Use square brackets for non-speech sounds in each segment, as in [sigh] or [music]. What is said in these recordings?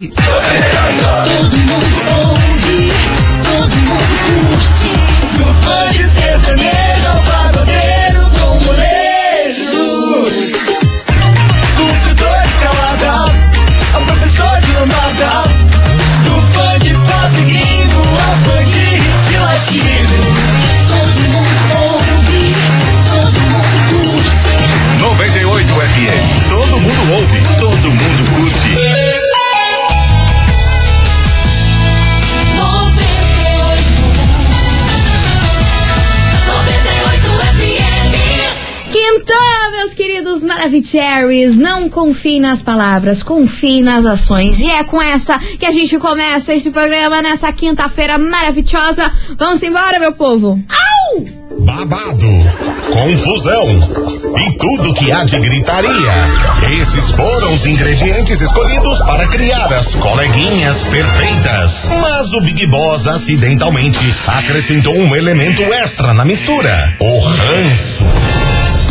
Okay. [laughs] Maravicheries. Não confie nas palavras, confie nas ações. E é com essa que a gente começa este programa nessa quinta-feira maravilhosa. Vamos embora, meu povo. Babado, confusão e tudo que há de gritaria. Esses foram os ingredientes escolhidos para criar as coleguinhas perfeitas. Mas o Big Boss acidentalmente acrescentou um elemento extra na mistura: o ranço.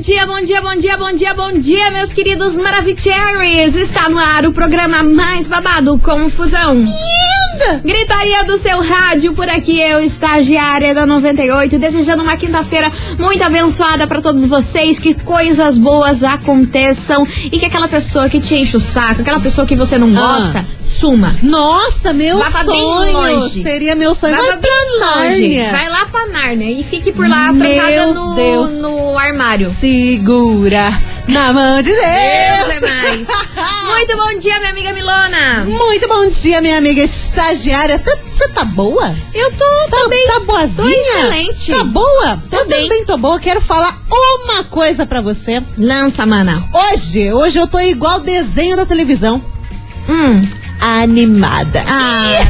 dia, bom dia, bom dia, bom dia, bom dia, meus queridos Maravicheries. Está no ar o programa mais babado, Confusão. Gritaria do seu rádio, por aqui eu, estagiária da 98, desejando uma quinta-feira muito abençoada para todos vocês, que coisas boas aconteçam e que aquela pessoa que te enche o saco, aquela pessoa que você não gosta, suma. Nossa, meu bem sonho. longe. Seria meu sonho. Vai, Vai, pra. Nárnia. Vai lá pra Nárnia e fique por lá Meu trancada no, Deus. no armário. Segura na mão de Deus Deus. é mais. [laughs] Muito bom dia, minha amiga Milona. Muito bom dia, minha amiga estagiária. Você tá boa? Eu tô, tô Tá, bem. tá boazinha? Tô excelente. Tá boa? Tô eu bem. também tô boa. Quero falar uma coisa pra você. Lança, mana. Hoje, hoje eu tô igual desenho da televisão. Hum. Animada. Ah.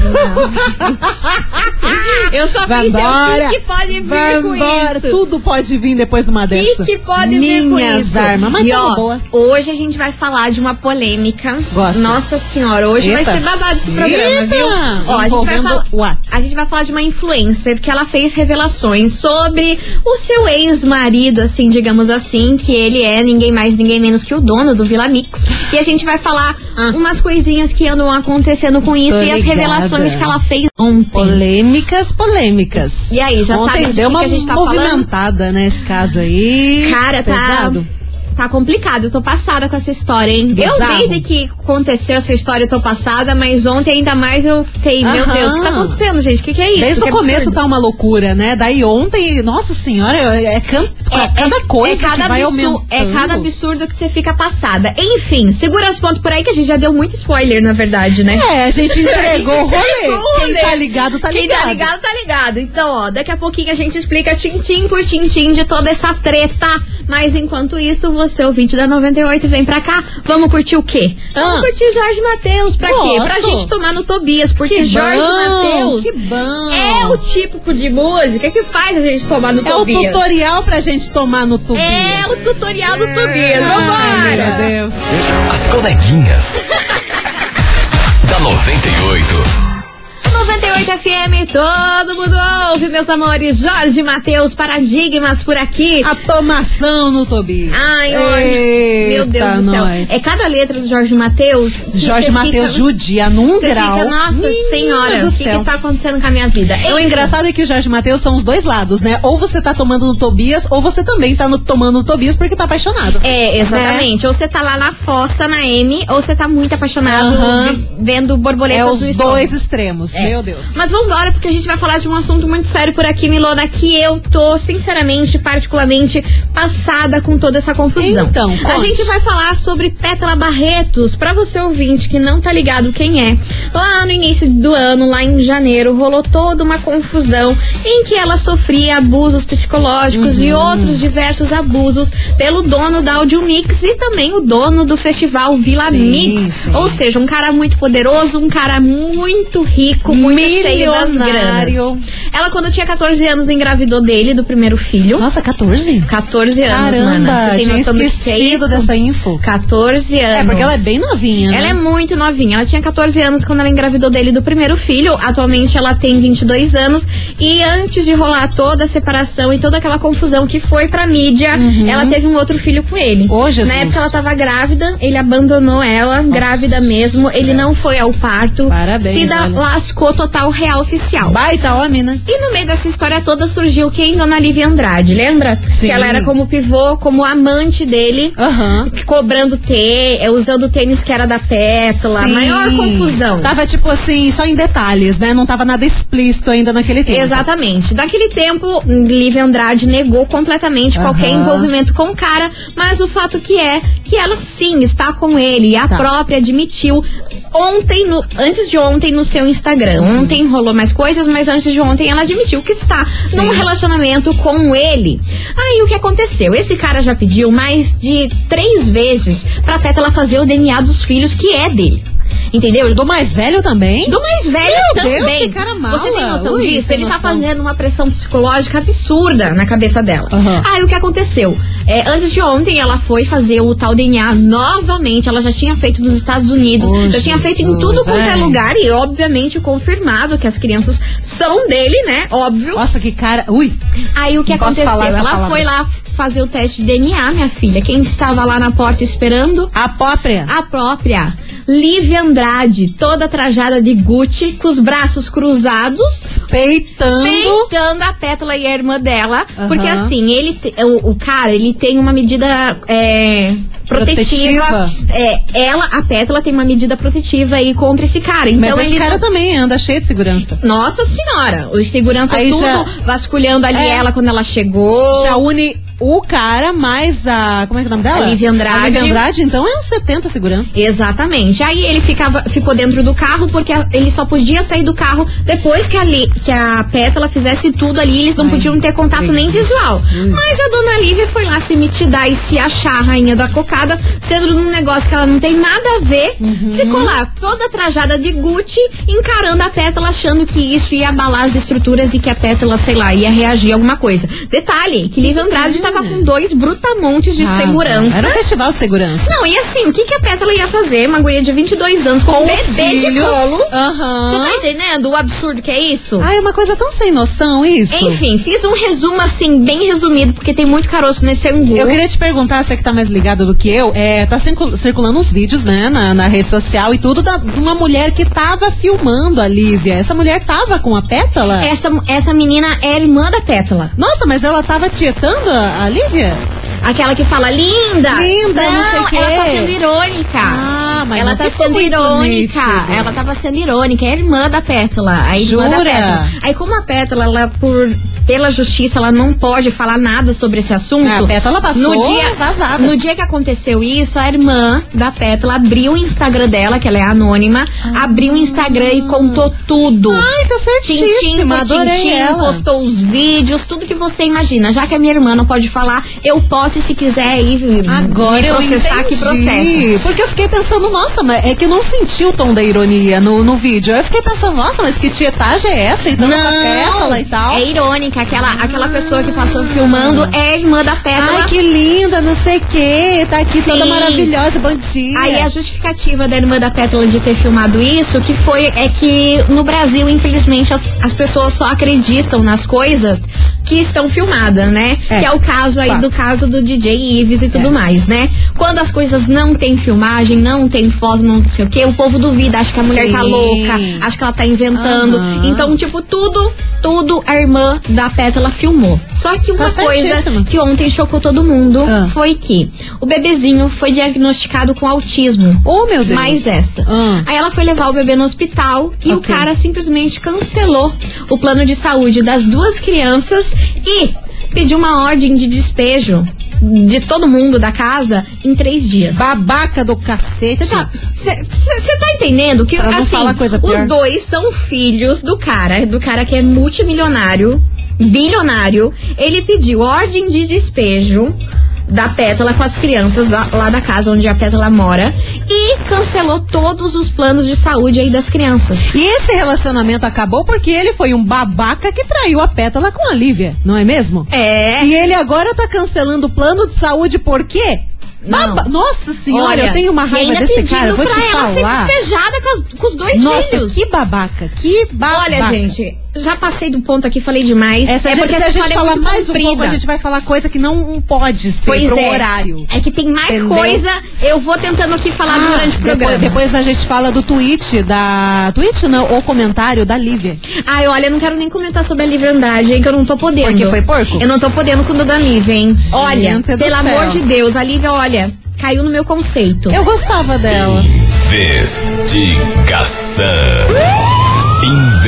Eu só pensei Vambora. o que, que pode vir com Vambora. isso. Tudo pode vir depois de uma O dessa. que, que pode vir com Minhas isso? armas. Mas e tamo ó, boa. hoje a gente vai falar de uma polêmica. Gosto. Nossa senhora, hoje Eita. vai ser babado esse programa, Eita. viu? Ó, a gente vai falar. what? A gente vai falar de uma influencer que ela fez revelações sobre o seu ex-marido, assim, digamos assim, que ele é ninguém mais, ninguém menos que o dono do Vila Mix. E a gente vai falar Ah. umas coisinhas que andam acontecendo com isso Tô e as ligada. revelações que ela fez ontem. Polêmicas, polêmicas. E aí, já Ontem sabe de deu que uma que a gente tá falando? movimentada nesse caso aí. Cara, tá. Pesado. Tá complicado, eu tô passada com essa história, hein? Eu, Bizarro. desde que aconteceu essa história, eu tô passada, mas ontem ainda mais eu fiquei, meu Aham. Deus, o que tá acontecendo, gente? O que, que é isso? Desde o começo absurdo. tá uma loucura, né? Daí ontem, nossa senhora, é, can- cada coisa é cada que vai aumentando. É cada absurdo que você fica passada. Enfim, segura os pontos por aí que a gente já deu muito spoiler, na verdade, né? É, a gente [laughs] entregou o rolê. o Quem tá ligado, tá Quem ligado. tá ligado, tá ligado. Então, ó, daqui a pouquinho a gente explica tintim por tintim de toda essa treta. Mas enquanto isso, você, ouvinte da 98, vem pra cá. Vamos curtir o quê? Vamos Ah. curtir Jorge Matheus. Pra quê? Pra Gosto. gente tomar no Tobias. Porque Que Jorge Matheus é o típico de música que faz a gente tomar no É o Tobias. tutorial pra gente tomar no Tobias. É o tutorial do Tobias. Ai, Vambora! meu Deus. As coleguinhas. [laughs] da 98. 98 FM, todo mundo ouve, meus amores. Jorge Matheus, Paradigmas por aqui. A tomação no Tobias. Ai, olha. Meu Deus do céu. nós. É cada letra do Jorge Matheus. Jorge Matheus fica- judia num grau. fica, nossa Menina senhora, o que, que tá acontecendo com a minha vida? O Enfim. engraçado é que o Jorge Matheus são os dois lados, né? Ou você tá tomando no Tobias, ou você também tá no- tomando no Tobias porque tá apaixonado. É, exatamente. Ou você tá lá na fossa, na M, ou você tá muito apaixonado Aham. vi- vendo borboletas É os dois extremos, É. meu Deus. Mas vamos embora, porque a gente vai falar de um assunto muito sério por aqui, Milona, que eu tô, sinceramente, particularmente passada com toda essa confusão. Então, a conte. gente vai falar sobre Pétala Barretos, pra você ouvinte que não tá ligado quem é. Lá no início do ano, lá em janeiro, rolou toda uma confusão em que ela sofria abusos psicológicos e Uhum. outros diversos abusos pelo dono da Audio Mix e também o dono do festival Vila Sim, Mix. sim. Ou seja, um cara muito poderoso, um cara muito rico, muito cheio das granas. Ela, quando tinha 14 anos, engravidou dele, do primeiro filho. Nossa, 14? 14 anos, Caramba, mana. Você tem noção do que é isso? dessa info. 14 anos. É, porque ela é bem novinha, né? Ela é muito novinha. Ela tinha 14 anos quando ela engravidou dele do primeiro filho. Atualmente ela tem 22 anos. E antes de rolar toda a separação e toda aquela confusão que foi pra mídia, ela teve um outro filho com ele. Uhum. Jesus. Na época ela tava grávida, ele abandonou ela, grávida mesmo. Ele não foi ao parto. Parabéns, Se da- olha. Lascou total real oficial. Baita homem, né? E no meio dessa história toda surgiu quem? Dona Lívia Andrade, lembra? Sim. Que ela era como pivô, como amante dele Aham. cobrando tê, é, usando o tênis que era da Pétala, Sim. maior confusão. Tava tipo assim, só em detalhes, né? Não tava nada explícito ainda naquele tempo. Exatamente. Naquele tempo, Lívia Andrade negou completamente qualquer Aham. envolvimento com o cara, mas o fato que é que ela sim está com ele e a Tá. própria admitiu ontem, no- antes de ontem no seu Instagram. Uhum. Ontem rolou mais coisas, mas antes de ontem ela admitiu que está num relacionamento com ele. Aí o que aconteceu? Esse cara já pediu mais de três vezes pra Pétala fazer o DNA dos filhos que é dele. Entendeu? Do mais velho também? Do mais velho Meu Deus, também. que cara mala. Você tem noção Ui, disso? Ele tá noção. fazendo uma pressão psicológica absurda na cabeça dela. Aham. Aí o que aconteceu? É, antes de ontem, ela foi fazer o tal DNA novamente. Ela já tinha feito nos Estados Unidos, Oh, já tinha feito em Jesus, tudo quanto é lugar e, obviamente, confirmado que as crianças são dele, né? Óbvio. Nossa, que cara. Ui. Aí o que Não aconteceu? Ela palavra. foi lá fazer o teste de DNA, minha filha. Quem estava lá na porta esperando? A própria. A própria Lívia Andrade, toda trajada de Gucci, com os braços cruzados, Peitando. peitando a Pétala e a irmã dela. Aham. Porque assim, ele o, o cara, ele tem uma medida é, protetiva. Protetiva. É, ela, a Pétala, tem uma medida protetiva aí contra esse cara. Então Mas esse cara também anda cheio de segurança. Nossa senhora, os seguranças Aí tudo já- vasculhando ali É. ela quando ela chegou. Já une o cara mais a. Como é que é o nome dela? A Lívia Andrade. A Lívia Andrade, então é uns 70 segurança. Exatamente. Aí ele ficava, ficou dentro do carro porque ele só podia sair do carro depois que a, Li- que a Pétala fizesse tudo ali. Eles não podiam ter contato nem visual. Mas a dona Lívia foi lá se mitidar e se achar a rainha da cocada, sendo num negócio que ela não tem nada a ver. Uhum. Ficou lá toda trajada de Gucci, encarando a Pétala, achando que isso ia abalar as estruturas e que a Pétala, sei lá, ia reagir a alguma coisa. Detalhe, que Lívia Andrade estava com dois brutamontes de Ah, segurança. Era um festival de segurança. Não, e assim, o que, que a Pétala ia fazer? Uma guria de 22 anos com, um os bebê de colo. Aham. Você tá entendendo o absurdo que é isso? Ai, é uma coisa tão sem noção isso. Enfim, fiz um resumo assim, bem resumido, porque tem muito caroço nesse angu. Eu queria te perguntar, você que tá mais ligada do que eu, é, tá circul- circulando uns vídeos, né, na, na rede social e tudo, da, de uma mulher que tava filmando a Lívia. Essa mulher tava com a pétala? Essa, essa menina é irmã da Pétala. Nossa, mas ela tava tietando a, a Lívia? Aquela que fala linda. Linda, não sei o quê. ela tá sendo irônica. Ah, mas ela não tá sendo irônica. nítido. Ela tava sendo irônica. É a irmã da Pétala. A irmã da Jura? Pétala. Aí, como a Pétala, ela, por, pela justiça, ela não pode falar nada sobre esse assunto. Ah, a Pétala passou no dia, vazada. No dia que aconteceu isso, a irmã da Pétala abriu o Instagram dela, que ela é anônima, abriu o Instagram e contou tudo. Ai, tá Tintim certíssima, por adorei tintim, ela. postou os vídeos, tudo que você imagina. Já que a minha irmã não pode falar, eu posso e se quiser ir Agora me processar, que processo. Porque eu fiquei pensando, nossa, mas é que eu não senti o tom da ironia no, no vídeo. Eu fiquei pensando, nossa, mas que tietagem é essa? E dando uma pétala e tal. é irônica. Aquela, aquela pessoa que passou filmando é a irmã da Pétala. Ai, que linda, não sei o quê. Tá aqui toda Sim. maravilhosa, bom dia. Aí a justificativa da irmã da Pétala de ter filmado isso, que foi é que no Brasil, infelizmente, as, as pessoas só acreditam nas coisas que estão filmadas, né? É, que é o caso aí fato. do caso do DJ Ives e tudo É. mais, né? Quando as coisas não tem filmagem, não tem foto, não sei o quê, o povo duvida, acha que a mulher tá Sim. louca, acha que ela tá inventando. Aham. Então, tipo, tudo, tudo a irmã da Pétala filmou. Só que uma Tá coisa que ontem chocou todo mundo Ah. foi que o bebezinho foi diagnosticado com autismo. Oh, meu Deus. Mais essa. Ah. Aí ela foi levar o bebê no hospital e o Ok. cara simplesmente cancelou o plano de saúde das duas crianças e pediu uma ordem de despejo de todo mundo da casa em três dias. Babaca do cacete. Você tá, tá entendendo que assim, os dois são filhos do cara, do cara que é multimilionário, bilionário. Ele pediu ordem de despejo da Pétala com as crianças da- lá da casa onde a Pétala mora e cancelou todos os planos de saúde aí das crianças. E esse relacionamento acabou porque ele foi um babaca que traiu a pétala com a Lívia, não é mesmo? É. E ele agora tá cancelando o plano de saúde por quê? Baba- Nossa senhora, Olha, eu tenho uma raiva desse cara, eu vou te pra ela ser falar. despejada com, as- com os dois Nossa, filhos. que babaca, que babaca. Olha, gente, já passei do ponto aqui, falei demais. Essa, é gente- porque se a gente é falar mais um pouco, a gente vai falar coisa que não pode ser Pois pro é. horário. É que tem mais Entendeu? coisa, eu vou tentando aqui falar Ah, durante o programa. depois, depois a gente fala do tweet da. Tweet não, ou comentário da Lívia. Ai, olha, eu não quero nem comentar sobre a Lívia Andrade, hein, que eu não tô podendo. Porque foi porco? Eu não tô podendo com o da Lívia, hein? Olha, Gente do pelo céu. amor de Deus, a Lívia, olha, caiu no meu conceito. Eu gostava dela. Investigação.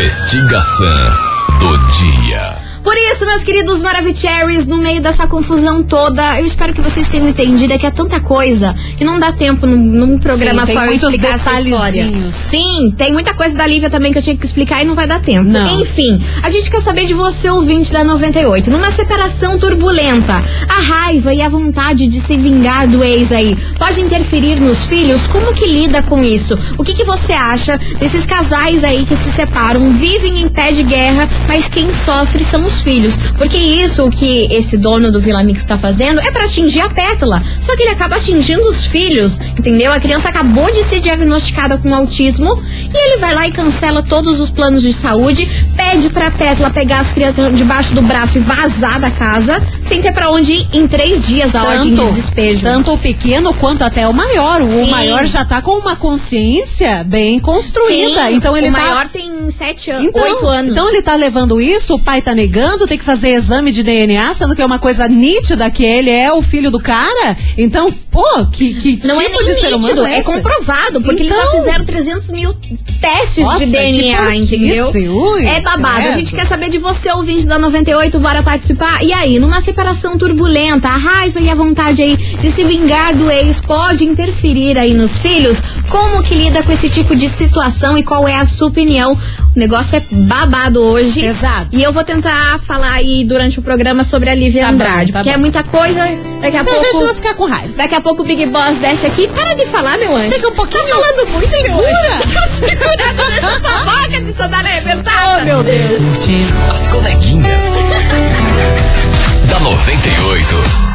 Investigação do dia. Por isso, meus queridos Maravicheries, no meio dessa confusão toda, eu espero que vocês tenham entendido é que é tanta coisa que não dá tempo num, num programa Sim, só eu explicar essa história. Sim, tem muita coisa da Lívia também que eu tinha que explicar e não vai dar tempo. Não. Enfim, a gente quer saber de você, ouvinte da 98. Numa separação turbulenta, a raiva e a vontade de se vingar do ex aí pode interferir nos filhos? Como que lida com isso? O que, que você acha desses casais aí que se separam, vivem em pé de guerra, mas quem sofre são os filhos? Porque isso que esse dono do Vila Mix está fazendo é para atingir a pétala. Só que ele acaba atingindo os filhos, entendeu? A criança acabou de ser diagnosticada com autismo e ele vai lá e cancela todos os planos de saúde, pede pra pétala pegar as crianças debaixo do braço e vazar da casa, sem ter pra onde ir em três dias a ordem de despejo. tanto o pequeno quanto até o maior. O Sim. maior já tá com uma consciência bem construída. Sim, então ele o tá. maior tem sete anos, Então, oito anos. então ele tá levando isso, o pai tá negando, tem que fazer exame de DNA, sendo que é uma coisa nítida que ele é o filho do cara. Então, pô, que, que Não tipo é de ser humano nítido, é é comprovado, porque eles já Então. fizeram 300 mil testes Nossa, de DNA, entendeu? ui, é babado. A gente quer saber de você, ouvinte da 98, bora participar. E aí, numa separação turbulenta, a raiva e a vontade aí de se vingar do ex pode interferir aí nos filhos? Como que lida com esse tipo de situação e qual é a sua opinião? O negócio é babado hoje. Pesado. E eu vou tentar falar aí durante o programa sobre a Lívia Tá bom, Andrade, tá porque bom. é muita coisa. Daqui a Se a gente pouco. não ficar com raiva. Daqui a pouco o Big Boss desce aqui. Para de falar, meu anjo. Chega um pouquinho. Tá falando muito, meu Segura. [laughs] segurando nessa boca de sandália arrebentada. Oh, meu Deus. As coleguinhas. [laughs] da 98.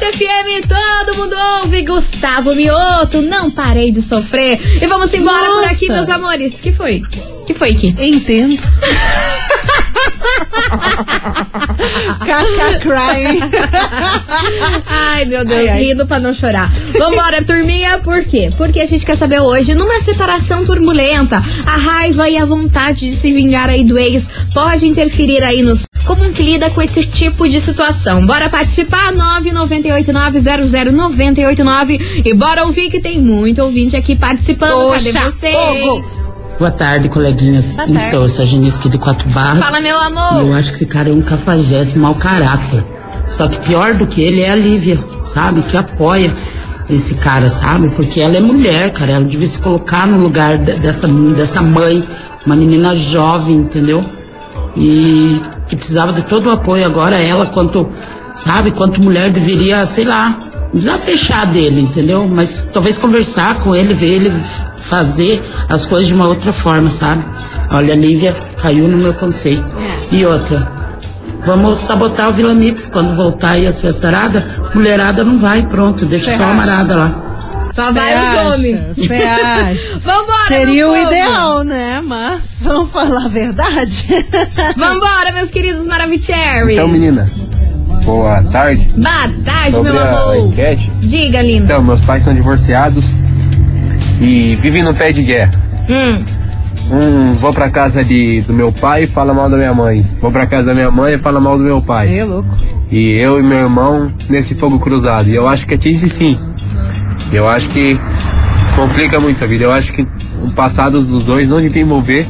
98 FM, todo mundo ouve. Gustavo Mioto, não parei de sofrer. E vamos embora por aqui, Nossa. meus amores. que foi? que foi aqui? Entendo. [laughs] Caca crying. Ai, meu Deus, Ai, ai. rindo pra não chorar. Vambora, turminha, por quê? Porque a gente quer saber hoje, numa separação turbulenta, a raiva e a vontade de se vingar aí do ex pode interferir aí nos. Como que lida com esse tipo de situação? Bora participar? 998900989 e bora ouvir que tem muito ouvinte aqui participando. Cadê Poxa, vocês? fogo. Boa tarde, coleguinhas. Boa tarde. Então, eu sou a Genice aqui de Quatro Barras. Fala, meu E eu amor. acho que esse cara é um cafajeste, mau caráter. Só que pior do que ele é a Lívia, sabe? Que apoia esse cara, sabe? Porque ela é mulher, cara. Ela devia se colocar no lugar de- dessa, dessa mãe, uma menina jovem, entendeu? E que precisava de todo o apoio. Agora ela, quanto, sabe? Quanto mulher deveria, sei lá, não precisava fechar dele, entendeu? Mas talvez conversar com ele, ver ele fazer as coisas de uma outra forma, sabe? Olha, a Lívia caiu no meu conceito. E outra, vamos sabotar o Vila Mix quando voltar aí as festaradas. Mulherada não vai, pronto, deixa só a acha? marada lá. Só vai os homens. Você acha? [laughs] Vambora, Seria o ideal, né? Mas vamos falar a verdade. [laughs] Vambora, meus queridos Maravicheries. Então, menina, boa tarde. Boa tarde, Sobre meu a amor. enquete. Diga, lindo. Então, meus pais são divorciados e vivem no pé de guerra. Hum, Um, vou pra casa de, do meu pai e fala mal da minha mãe. Vou pra casa da minha mãe e fala mal do meu pai. É louco. E eu e meu irmão nesse fogo cruzado. E eu acho que atinge sim. Eu acho que complica muito a vida. Eu acho que o passado dos dois não devia envolver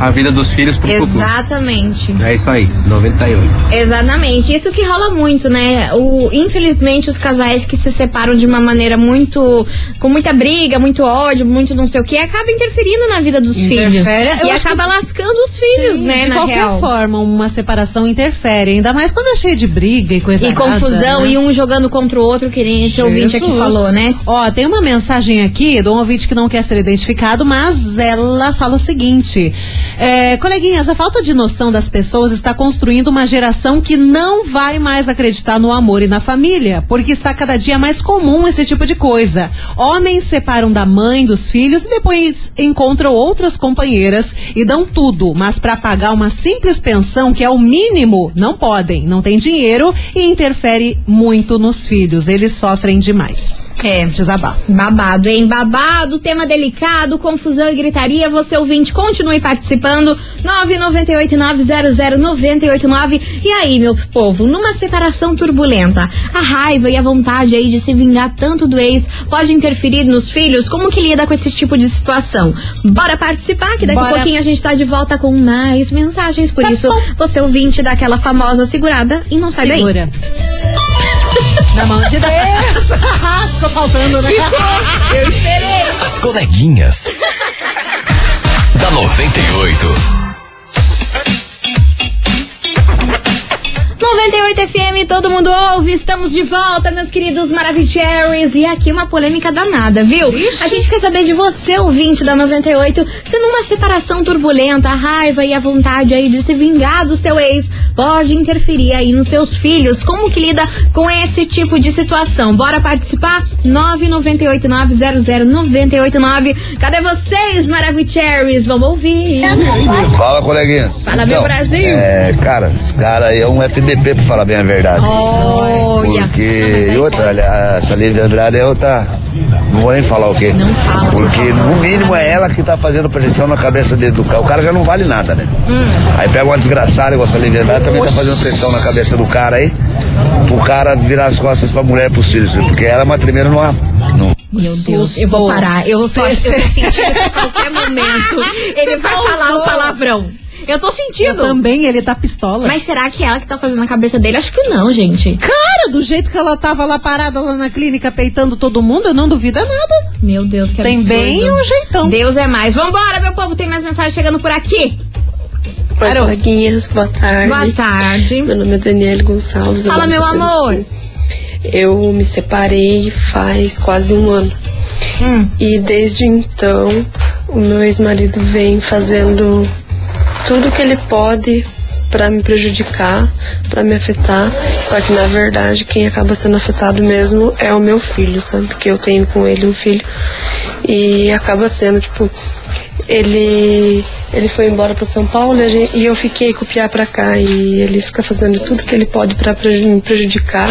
a vida dos filhos pro futuro. Exatamente. É isso aí, 98. Exatamente. Isso que rola muito, né? O, infelizmente, os casais que se separam de uma maneira muito. com muita briga, muito ódio, muito não sei o que, acaba interferindo na vida dos filhos. Interfere. Eu E acaba lascando os filhos, Sim, né? De na qualquer real. forma, uma separação interfere. Ainda mais quando é cheio de briga e coisa E errada, confusão, né? e um jogando contra o outro, que nem esse ouvinte aqui Jesus. falou, né? Ó, tem uma mensagem aqui de um ouvinte que não quer ser identificado, mas ela fala o seguinte: é, coleguinhas, a falta de noção das pessoas está construindo uma geração que não vai mais acreditar no amor e na família, porque está cada dia mais comum esse tipo de coisa. Homens separam da mãe, dos filhos e depois encontram outras companheiras e dão tudo, mas para pagar uma simples pensão, que é o mínimo, não podem, não tem dinheiro e interfere muito nos filhos. Eles sofrem demais. É. Desabafo. Babado, hein? Babado, tema delicado, confusão e gritaria. Você ouvinte, continue participando. 998-900-989. E aí, meu povo, numa separação turbulenta, a raiva e a vontade aí de se vingar tanto do ex pode interferir nos filhos? Como que lida com esse tipo de situação? Bora participar, que daqui a pouquinho a gente tá de volta com mais mensagens. Por Tá isso, bom. você ouvinte dá aquela famosa segurada e não sai daí. Segura. Na mão de Deus. Faltando, né? Eu esperei. As coleguinhas. [laughs] da 98. 98 FM, todo mundo ouve, estamos de volta, meus queridos Maravicheries. E aqui uma polêmica danada, viu? A gente quer saber de você, ouvinte da 98, se numa separação turbulenta, a raiva e a vontade aí de se vingar do seu ex pode interferir aí nos seus filhos. Como que lida com esse tipo de situação? Bora participar? 998900989. Cadê vocês, Maravicheries? Vamos ouvir. Fala, coleguinha. Fala, meu Brasil. É, cara, esse cara aí é um FDP, pra falar bem a verdade. Olha. Porque. E outra, olha, essa Lívia Andrade é outra. Não vou nem falar o quê. Não fala, por Porque no mínimo é ela que tá fazendo pressão na cabeça dele do cara. O cara já não vale nada, né? Hum. Aí pega uma desgraçada igual essa Lívia Andrade, também tá fazendo pressão na cabeça do cara aí. Pro cara virar as costas pra mulher e pros filhos. Porque ela é uma tremenda numa. num- Meu Deus, eu vou parar. Eu tô, eu tô sentindo que a qualquer momento [laughs] ele vai falar o palavrão. Eu tô Eu sentindo. também, ele tá pistola. Mas será que é ela que tá fazendo a cabeça dele? Acho que não, gente. Cara, do jeito que ela tava lá parada lá na clínica peitando todo mundo, eu não duvido é nada. Meu Deus, que Tem absurdo. bem um jeitão. Deus é mais. Vambora, meu povo. Tem mais mensagem chegando por aqui. Oi, Parou. coleguinhas, boa tarde. Boa tarde. Meu nome é Daniele Gonçalves. eu Fala, meu amor. Eu me separei faz quase um ano. Hum. E desde então, o meu ex-marido vem fazendo tudo que ele pode pra me prejudicar, pra me afetar. Só que na verdade, quem acaba sendo afetado mesmo é o meu filho, sabe? Porque eu tenho com ele um filho. E acaba sendo, tipo, ele ele foi embora para São Paulo e, gente- e eu fiquei Piá pra cá e ele fica fazendo tudo que ele pode preju- me prejudicar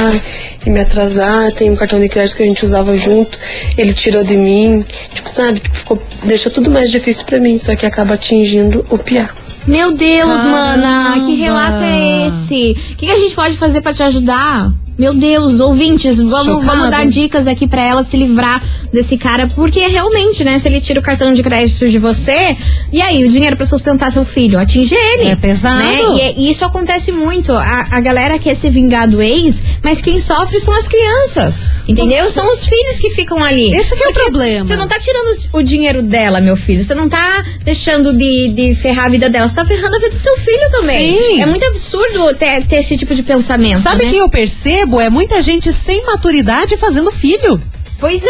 e me atrasar. Tem um cartão de crédito que a gente usava junto, ele tirou de mim, tipo, sabe, tipo, ficou, deixou tudo mais difícil pra mim, só que acaba atingindo o Piá. Meu Deus, mana. Que relato é esse? O que, que a gente pode fazer pra te ajudar? Meu Deus, ouvintes, vamos, Chocado. vamos dar dicas aqui pra ela se livrar desse cara, porque realmente, né, se ele tira o cartão de crédito de você, e aí, o dinheiro pra sustentar seu filho, atinge ele. É pesado. Né? E, é- e isso acontece muito. A, a galera quer se vingar do ex, mas quem sofre são as crianças. Entendeu? São os filhos que ficam ali. Esse que é o problema. Você não tá tirando o dinheiro dela, meu filho. Você não tá deixando de, de ferrar a vida dela. Você tá ferrando a vida do seu filho também. Sim. É muito absurdo ter, ter esse tipo de pensamento. Sabe né? que eu percebo? É muita gente sem maturidade fazendo filho. Pois é,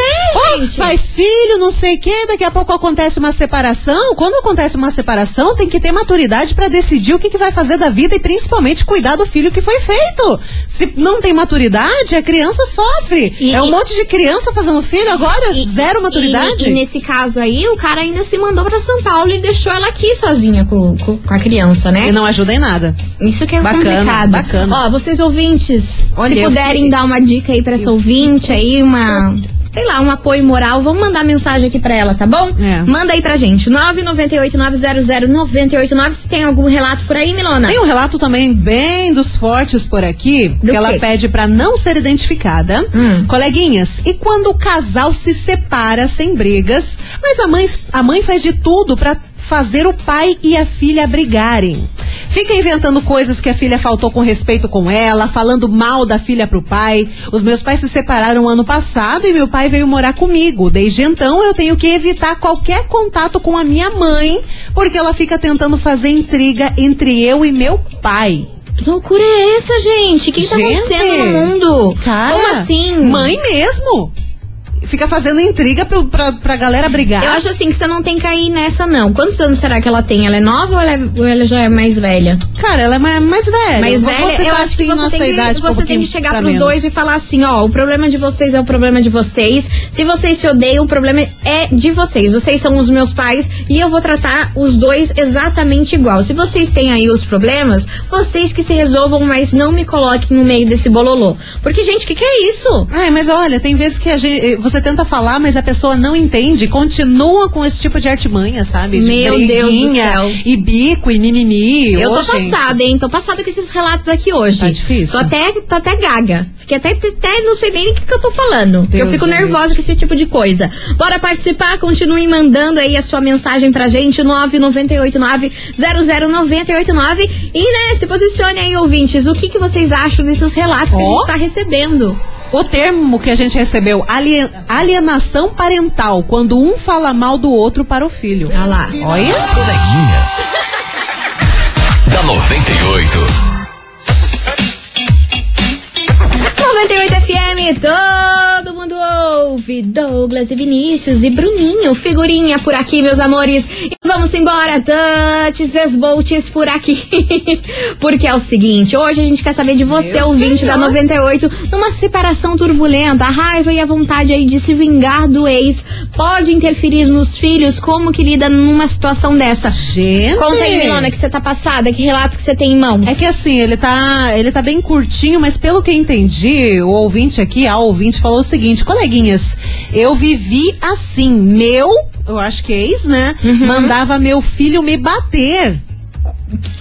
Oh, gente. faz filho, não sei o quê, daqui a pouco acontece uma separação. Quando acontece uma separação, tem que ter maturidade pra decidir o que, que vai fazer da vida e principalmente cuidar do filho que foi feito. Se não tem maturidade, a criança sofre. E- é um e- monte de criança fazendo filho agora, E- zero maturidade. E, nesse caso aí, o cara ainda se mandou pra São Paulo e deixou ela aqui sozinha com, com, com a criança, né? E não ajuda em nada. Isso que é Bacana, complicado. bacana. Ó, vocês ouvintes, Olha, se eu puderem fiquei- dar uma dica aí pra essa ouvinte aí, uma. Sei lá, um apoio moral, vamos mandar mensagem aqui pra ela, tá bom? É. Manda aí pra gente. 998-900-989. Se tem algum relato por aí, Milona? Tem um relato também bem dos fortes por aqui, que ela quê? pede pra não ser identificada. Hum. Coleguinhas, e quando o casal se separa sem brigas, mas a mãe, a mãe faz de tudo pra fazer o pai e a filha brigarem. Fica inventando coisas que a filha faltou com respeito com ela, falando mal da filha pro pai. Os meus pais se separaram ano passado e meu pai veio morar comigo. Desde então eu tenho que evitar qualquer contato com a minha mãe, porque ela fica tentando fazer intriga entre eu e meu pai. Que loucura é essa, gente? O que, que tá Gente, acontecendo no mundo? Cara, Como assim? Mãe mesmo. Fica fazendo intriga pro, pra, pra galera brigar. Eu acho assim que você não tem que cair nessa, não. Quantos anos será que ela tem? Ela é nova ou ela, é- ou ela já é mais velha? Cara, ela é mais, mais velha. Mais Você velha, tá eu acho assim, que você, tem que, idade, você tem que chegar pros menos. dois e falar assim, ó, o problema de vocês é o problema de vocês. Se vocês se odeiam, o problema é de vocês. Vocês são os meus pais e eu vou tratar os dois exatamente igual. Se vocês têm aí os problemas, vocês que se resolvam, mas não me coloquem no meio desse bololô. Porque, gente, o que, que é isso? Ai, mas olha, tem vezes que a gente, você tenta falar, mas a pessoa não entende, continua com esse tipo de artimanha, sabe? De Meu Deus do céu. E bico, e mimimi. Eu tô gente. passada, hein? Tô passada com esses relatos aqui hoje. Tá difícil. Tô até, tô até gaga. Fiquei até, até não sei nem o que, que eu tô falando. porque eu Deus fico me nervosa com esse tipo de coisa. Bora participar, continue mandando aí a sua mensagem pra gente, 998900989. E, né, se posicione aí, ouvintes. O que, que vocês acham desses relatos que a gente tá recebendo? O termo que a gente recebeu, alien- alienação parental, quando um fala mal do outro para o filho. Olha lá. Olha isso. As coleguinhas. da 98. 98 FM, todo mundo ouve. Douglas e Vinícius e Bruninho, figurinha por aqui, meus amores. E vamos embora, Touches Esboltes por aqui. [laughs] Porque é o seguinte, hoje a gente quer saber de você, Meu ouvinte da senhor. 98, numa separação turbulenta, a raiva e a vontade aí de se vingar do ex pode interferir nos filhos, como que lida numa situação dessa? Gente. Conta aí, Milona, que você tá passada, que relato que você tem em mãos. É que assim, ele tá, ele tá bem curtinho, mas pelo que eu entendi, o ouvinte aqui, a ouvinte falou o seguinte, coleguinhas, eu vivi assim, meu, eu acho que é ex, né? Uhum. Mandava meu filho me bater.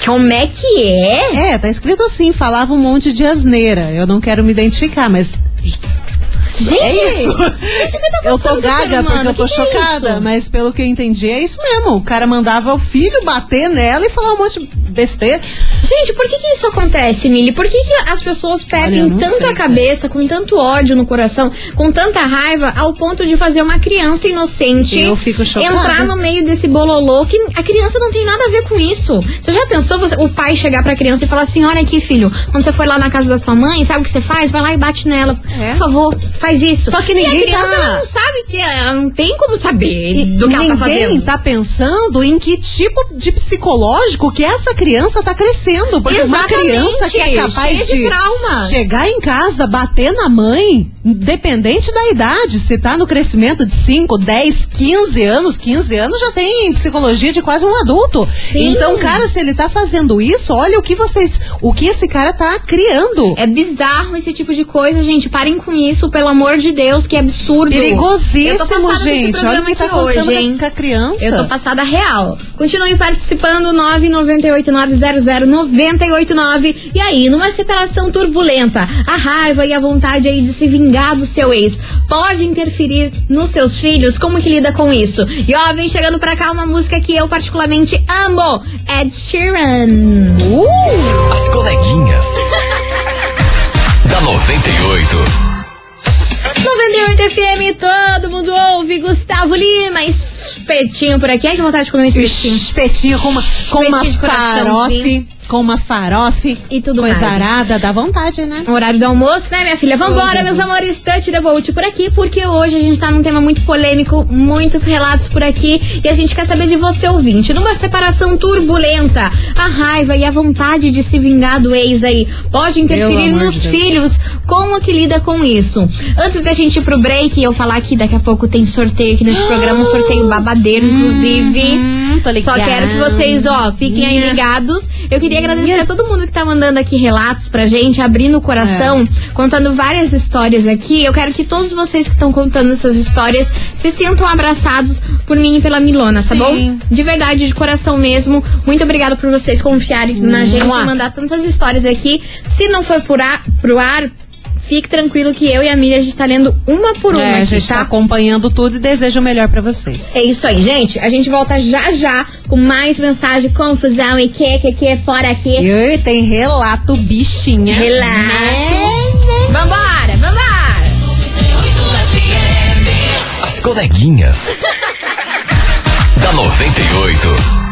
Como é que é? É, tá escrito assim, falava um monte de asneira. Eu não quero me identificar, mas Gente, é isso. Gente, tá eu tô gaga porque eu tô Que é chocada, isso? mas pelo que eu entendi é isso mesmo. O cara mandava o filho bater nela e falar um monte de besteira. Gente, por que, que isso acontece, Mili? Por que, que as pessoas perdem Olha, tanto sei, a cabeça, com tanto ódio no coração, com tanta raiva, ao ponto de fazer uma criança inocente entrar no meio desse bololô que a criança não tem nada a ver com isso? Você já pensou você- o pai chegar pra criança e falar assim: olha aqui, filho, quando você for lá na casa da sua mãe, sabe o que você faz? Vai lá e bate nela. É. Por favor, faz isso. Só que E ninguém a criança tá- não sabe que ela não tem como saber E do que ela tá ninguém fazendo. tá pensando em que tipo de psicológico que essa criança tá crescendo. Porque uma Exatamente, criança que é capaz de traumas. chegar em casa, bater na mãe, independente da idade, se tá no crescimento de 5, 10, 15 anos, 15 anos já tem psicologia de quase um adulto. Sim. Então, cara, se ele tá fazendo isso, olha o que vocês, o que esse cara tá criando. É bizarro esse tipo de coisa, gente. Parem com isso, pelo amor de Deus, que absurdo. Perigosíssimo, gente. Olha o que tá acontecendo hoje, com a- criança. Eu tô passada real. Continue participando, 998900989. E aí, numa separação turbulenta, a raiva e a vontade aí de se vingar do seu ex pode interferir nos seus filhos? Como que lida com isso? E ó, vem chegando pra cá uma música que eu particularmente amo. Ed Sheeran. As coleguinhas. [laughs] da 98. 98 FM, todo mundo ouve. Gustavo Lima, espetinho por aqui. Ai, que vontade de comer esse espetinho. Espetinho com uma, com uma Espetinho de coraçãozinho. Com uma farofe. E tudo Coisa mais. arada, dá vontade, né? Horário do almoço, né, minha filha? Vambora, Oh, meus amores, touch the boat por aqui, porque hoje a gente tá num tema muito polêmico, muitos relatos por aqui, e a gente quer saber de você, ouvinte. Numa separação turbulenta, a raiva e a vontade de se vingar do ex aí pode interferir nos de filhos. Como que lida com isso? Antes da gente ir pro break e eu falar que daqui a pouco tem sorteio aqui nesse programa, um sorteio babadeiro, inclusive. Hum, Só quero que vocês, ó, fiquem aí ligados. Eu queria agradecer a todo mundo que tá mandando aqui relatos pra gente, abrindo o coração, É. contando várias histórias aqui. Eu quero que todos vocês que estão contando essas histórias se sintam abraçados por mim e pela Milona, tá Sim. bom? De verdade, de coração mesmo. Muito obrigada por vocês confiarem na gente e mandar tantas histórias aqui. Se não foi por ar, pro ar, fique tranquilo que eu e a Miriam a gente tá lendo uma por uma É, a aqui, gente tá tá? acompanhando tudo e desejo o melhor pra vocês. É isso aí, gente. A gente volta já já com mais mensagem, confusão e que, que, que, fora aqui. E tem relato bichinha. Relato. Né? Vambora, vambora! As coleguinhas. [laughs] da 98.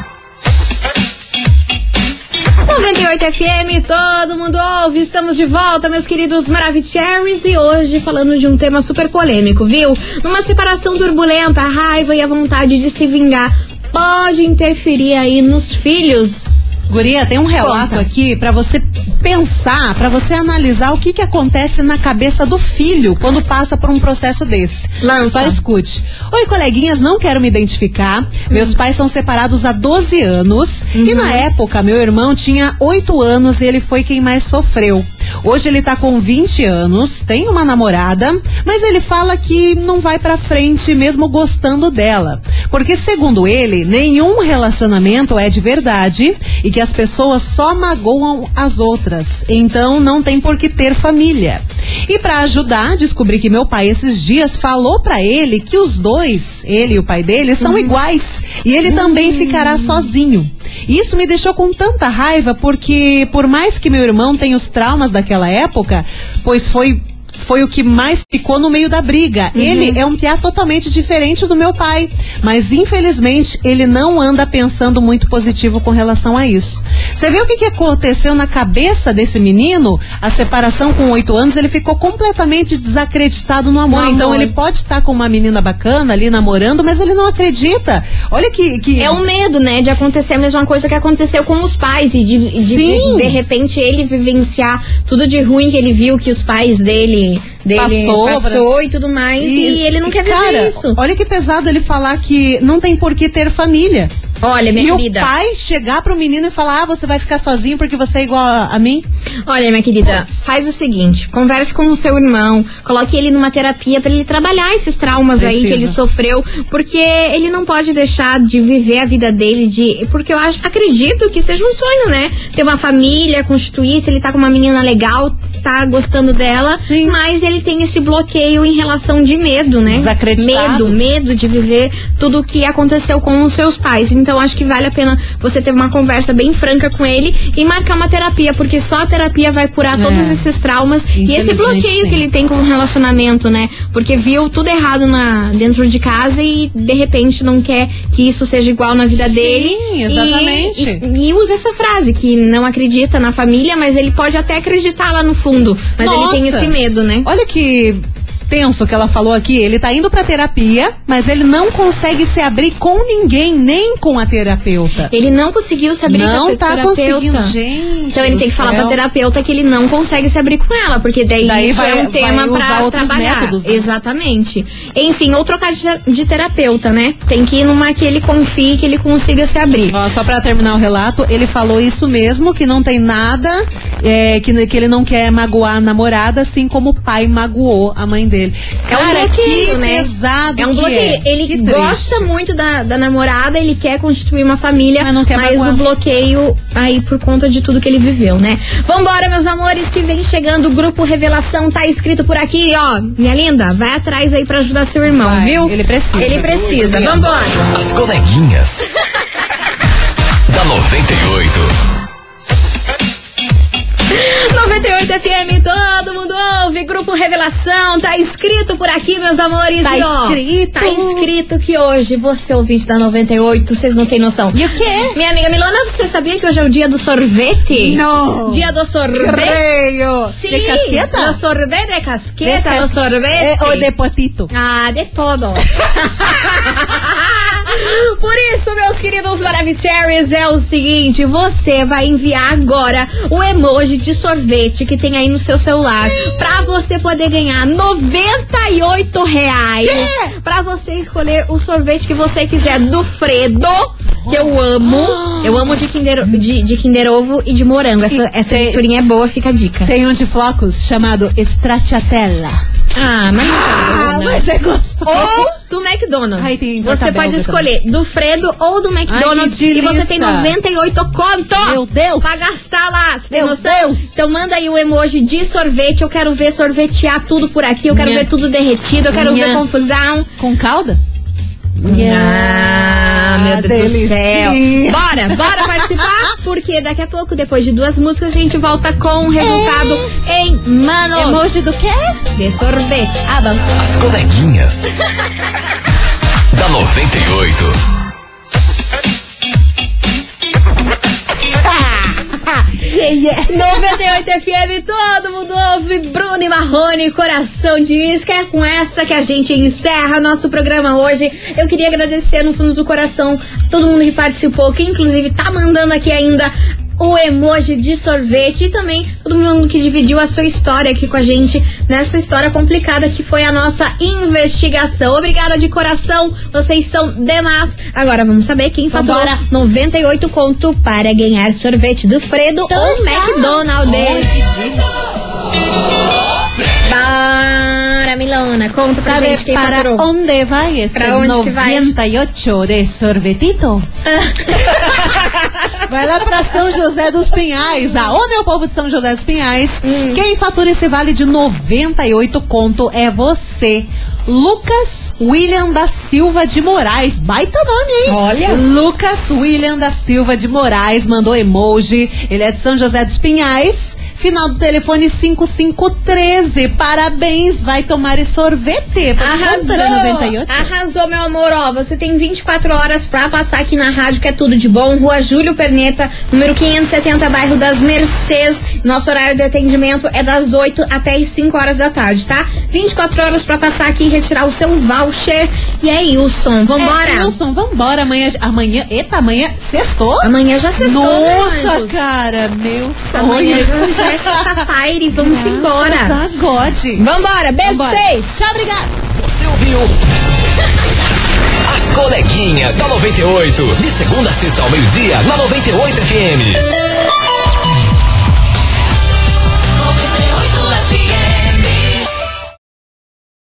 98 FM, todo mundo ouve. Estamos de volta, meus queridos Maravicheries. E hoje falando de um tema super polêmico, viu? Numa separação turbulenta, a raiva e a vontade de se vingar pode interferir aí nos filhos. Guria, tem um relato Conta. aqui pra você pensar, pra você analisar o que que acontece na cabeça do filho quando passa por um processo desse. Lança. Só escute. Oi, coleguinhas, não quero me identificar. Meus pais são separados há 12 anos e na época meu irmão tinha 8 anos e ele foi quem mais sofreu. Hoje ele tá com 20 anos, tem uma namorada, mas ele fala que não vai pra frente mesmo gostando dela. Porque segundo ele, nenhum relacionamento é de verdade e que as pessoas só magoam as outras. Então não tem por que ter família. E pra ajudar, descobri que meu pai esses dias falou pra ele que os dois, ele e o pai dele, são iguais e ele também ficará sozinho. Isso me deixou com tanta raiva porque, por mais que meu irmão tenha os traumas daquela época, pois foi. Foi o que mais ficou no meio da briga. Ele é um piá totalmente diferente do meu pai. Mas, infelizmente, ele não anda pensando muito positivo com relação a isso. Você vê o que, que aconteceu na cabeça desse menino? A separação com oito anos, ele ficou completamente desacreditado no amor. No Então, amor. ele pode estar com uma menina bacana ali namorando, mas ele não acredita. Olha que. que... É o medo, né, de acontecer a mesma coisa que aconteceu com os pais e de, de, de, de repente ele vivenciar tudo de ruim que ele viu que os pais dele, me. Dele Passou, passou e tudo mais e, ele não quer viver cara, isso. Olha que pesado ele falar que não tem por que ter família. Olha, minha e querida. o pai chegar pro menino e falar: ah, você vai ficar sozinho porque você é igual a, a mim? Olha, minha querida, faz o seguinte: converse com o seu irmão, coloque ele numa terapia pra ele trabalhar esses traumas aí que Precisa. ele sofreu, porque ele não pode deixar de viver a vida dele de, porque eu acho, acredito que seja um sonho, né? Ter uma família, constituir, se ele tá com uma menina legal, tá gostando dela, Sim. mas ele tem esse bloqueio em relação de medo, né? Desacreditado. Medo, medo de viver tudo o que aconteceu com os seus pais. Então acho que vale a pena você ter uma conversa bem franca com ele e marcar uma terapia, porque só a terapia vai curar É. todos esses traumas e esse bloqueio sim. que ele tem com o relacionamento, né? Porque viu tudo errado na, dentro de casa e de repente não quer que isso seja igual na vida Sim, dele. E- exatamente. E, e usa essa frase, que não acredita na família, mas ele pode até acreditar lá no fundo. Mas ele tem Nossa. esse medo, né? Olha que tenso que ela falou aqui. Ele tá indo pra terapia, mas ele não consegue se abrir com ninguém, nem com a terapeuta. Ele não conseguiu se abrir Não com a tá terapeuta. conseguindo, gente Então ele tem que falar céu. pra terapeuta que ele não consegue se abrir com ela, porque daí, Daí vai- é um vai tema usar pra outros trabalhar. métodos, né? Exatamente. Enfim, ou trocar de, de terapeuta, né? Tem que ir numa que ele confie, que ele consiga se abrir. Ó, só pra terminar o relato, ele falou isso mesmo, que não tem nada, é, que, que ele não quer magoar a namorada, assim como o pai magoou a mãe dele. É um Cara, bloqueio, que né? pesado É um que bloqueio. é. Ele Que triste. gosta muito da, da namorada, ele quer constituir uma família, Mas não quer magoar. o bloqueio aí por conta de tudo que ele viveu, né? Vambora, meus amores, que vem chegando o grupo Revelação, tá escrito por aqui, ó. Minha linda, vai atrás aí pra ajudar seu irmão, Vai, viu? ele precisa. Ele precisa. Vambora. As coleguinhas. [laughs] da 98. 98 FM, todo mundo ouve. Grupo Revelação, tá escrito por aqui, meus amores. Tá E, ó, escrito. Tá escrito que hoje você ouvinte da 98, vocês não têm noção. E o quê? Minha amiga Milona, você sabia que hoje é o dia do sorvete? Não. Dia do sorvete? Creio. Sim, De casqueta? Do sorvete de casqueta, Descas- do sorvete. É, ou de potito? Ah, de todo. [laughs] Meus queridos Maravicheries, é o seguinte: você vai enviar agora o emoji de sorvete que tem aí no seu celular pra você poder ganhar 98 reais. Pra você escolher o sorvete que você quiser do Fredo. Que eu amo. Eu amo de Kinder, de, de Kinder Ovo e de morango. Essa, essa tem- misturinha é boa, fica a dica. Tem um de flocos chamado Stracciatella. Ah, mas Ah, tá bom, mas é gostoso. Ou do McDonald's. Ai, tem você Taco Bell pode também. escolher do Fredo ou do McDonald's. que e você tem delícia. 98 conto. Meu Deus. Pra gastar lá. Você Meu noção? Deus. Então manda aí o emoji de sorvete. Eu quero ver sorvetear tudo por aqui. Eu quero ver tudo derretido. Eu quero ver confusão. Com calda? Ah, meu Deus do céu. delicinha. Bora, bora participar, porque daqui a pouco, depois de duas músicas, a gente volta com o resultado em manos Emoji do quê? de sorvete. Ah, bom. As coleguinhas. [laughs] da 98. Yeah. 98 FM, todo mundo ouve. Bruno e Marrone, coração de isca. É com essa que a gente encerra nosso programa hoje. Eu queria agradecer no fundo do coração todo mundo que participou, que inclusive tá mandando aqui ainda o emoji de sorvete e também todo mundo que dividiu a sua história aqui com a gente nessa história complicada que foi a nossa investigação. Obrigada de coração, vocês são demais. Agora vamos saber quem faturou Vambora. 98 conto para ganhar sorvete do Fredo ou já. McDonald's. Para, Milona, conta pra ¿Sabe gente quem para faturou. onde vai este Pra onde que vai? 98 de sorvetito? [laughs] vai lá pra São José dos Pinhais. Aô, meu povo de São José dos Pinhais. Hum. Quem fatura esse vale de 98 conto é você. Lucas William da Silva de Moraes. Baita nome, hein? Olha. Lucas William da Silva de Moraes mandou emoji. Ele é de São José dos Pinhais. Final do telefone 5513. Parabéns, vai tomar sorvete. Arrasou! conta da 98. Arrasou, meu amor. Ó, você tem 24 horas pra passar aqui na rádio, que é tudo de bom. Rua Júlio Perneta, número 570, bairro das Mercês. Nosso horário de atendimento é das 8 até as 5 horas da tarde, tá? 24 horas pra passar aqui e retirar o seu voucher. E é Wilson, vambora. É, Wilson, vambora. Amanhã, amanhã, eita, amanhã, sextou? Amanhã já sextou, né, Nossa, anjos? cara, meu sonho. Amanhã já é sexta-feira. Vamos embora. Sacode. Vambora, beijo pra vocês. Tchau, obrigada. Você ouviu? As coleguinhas da 98. De segunda a sexta ao meio-dia, na 98 FM.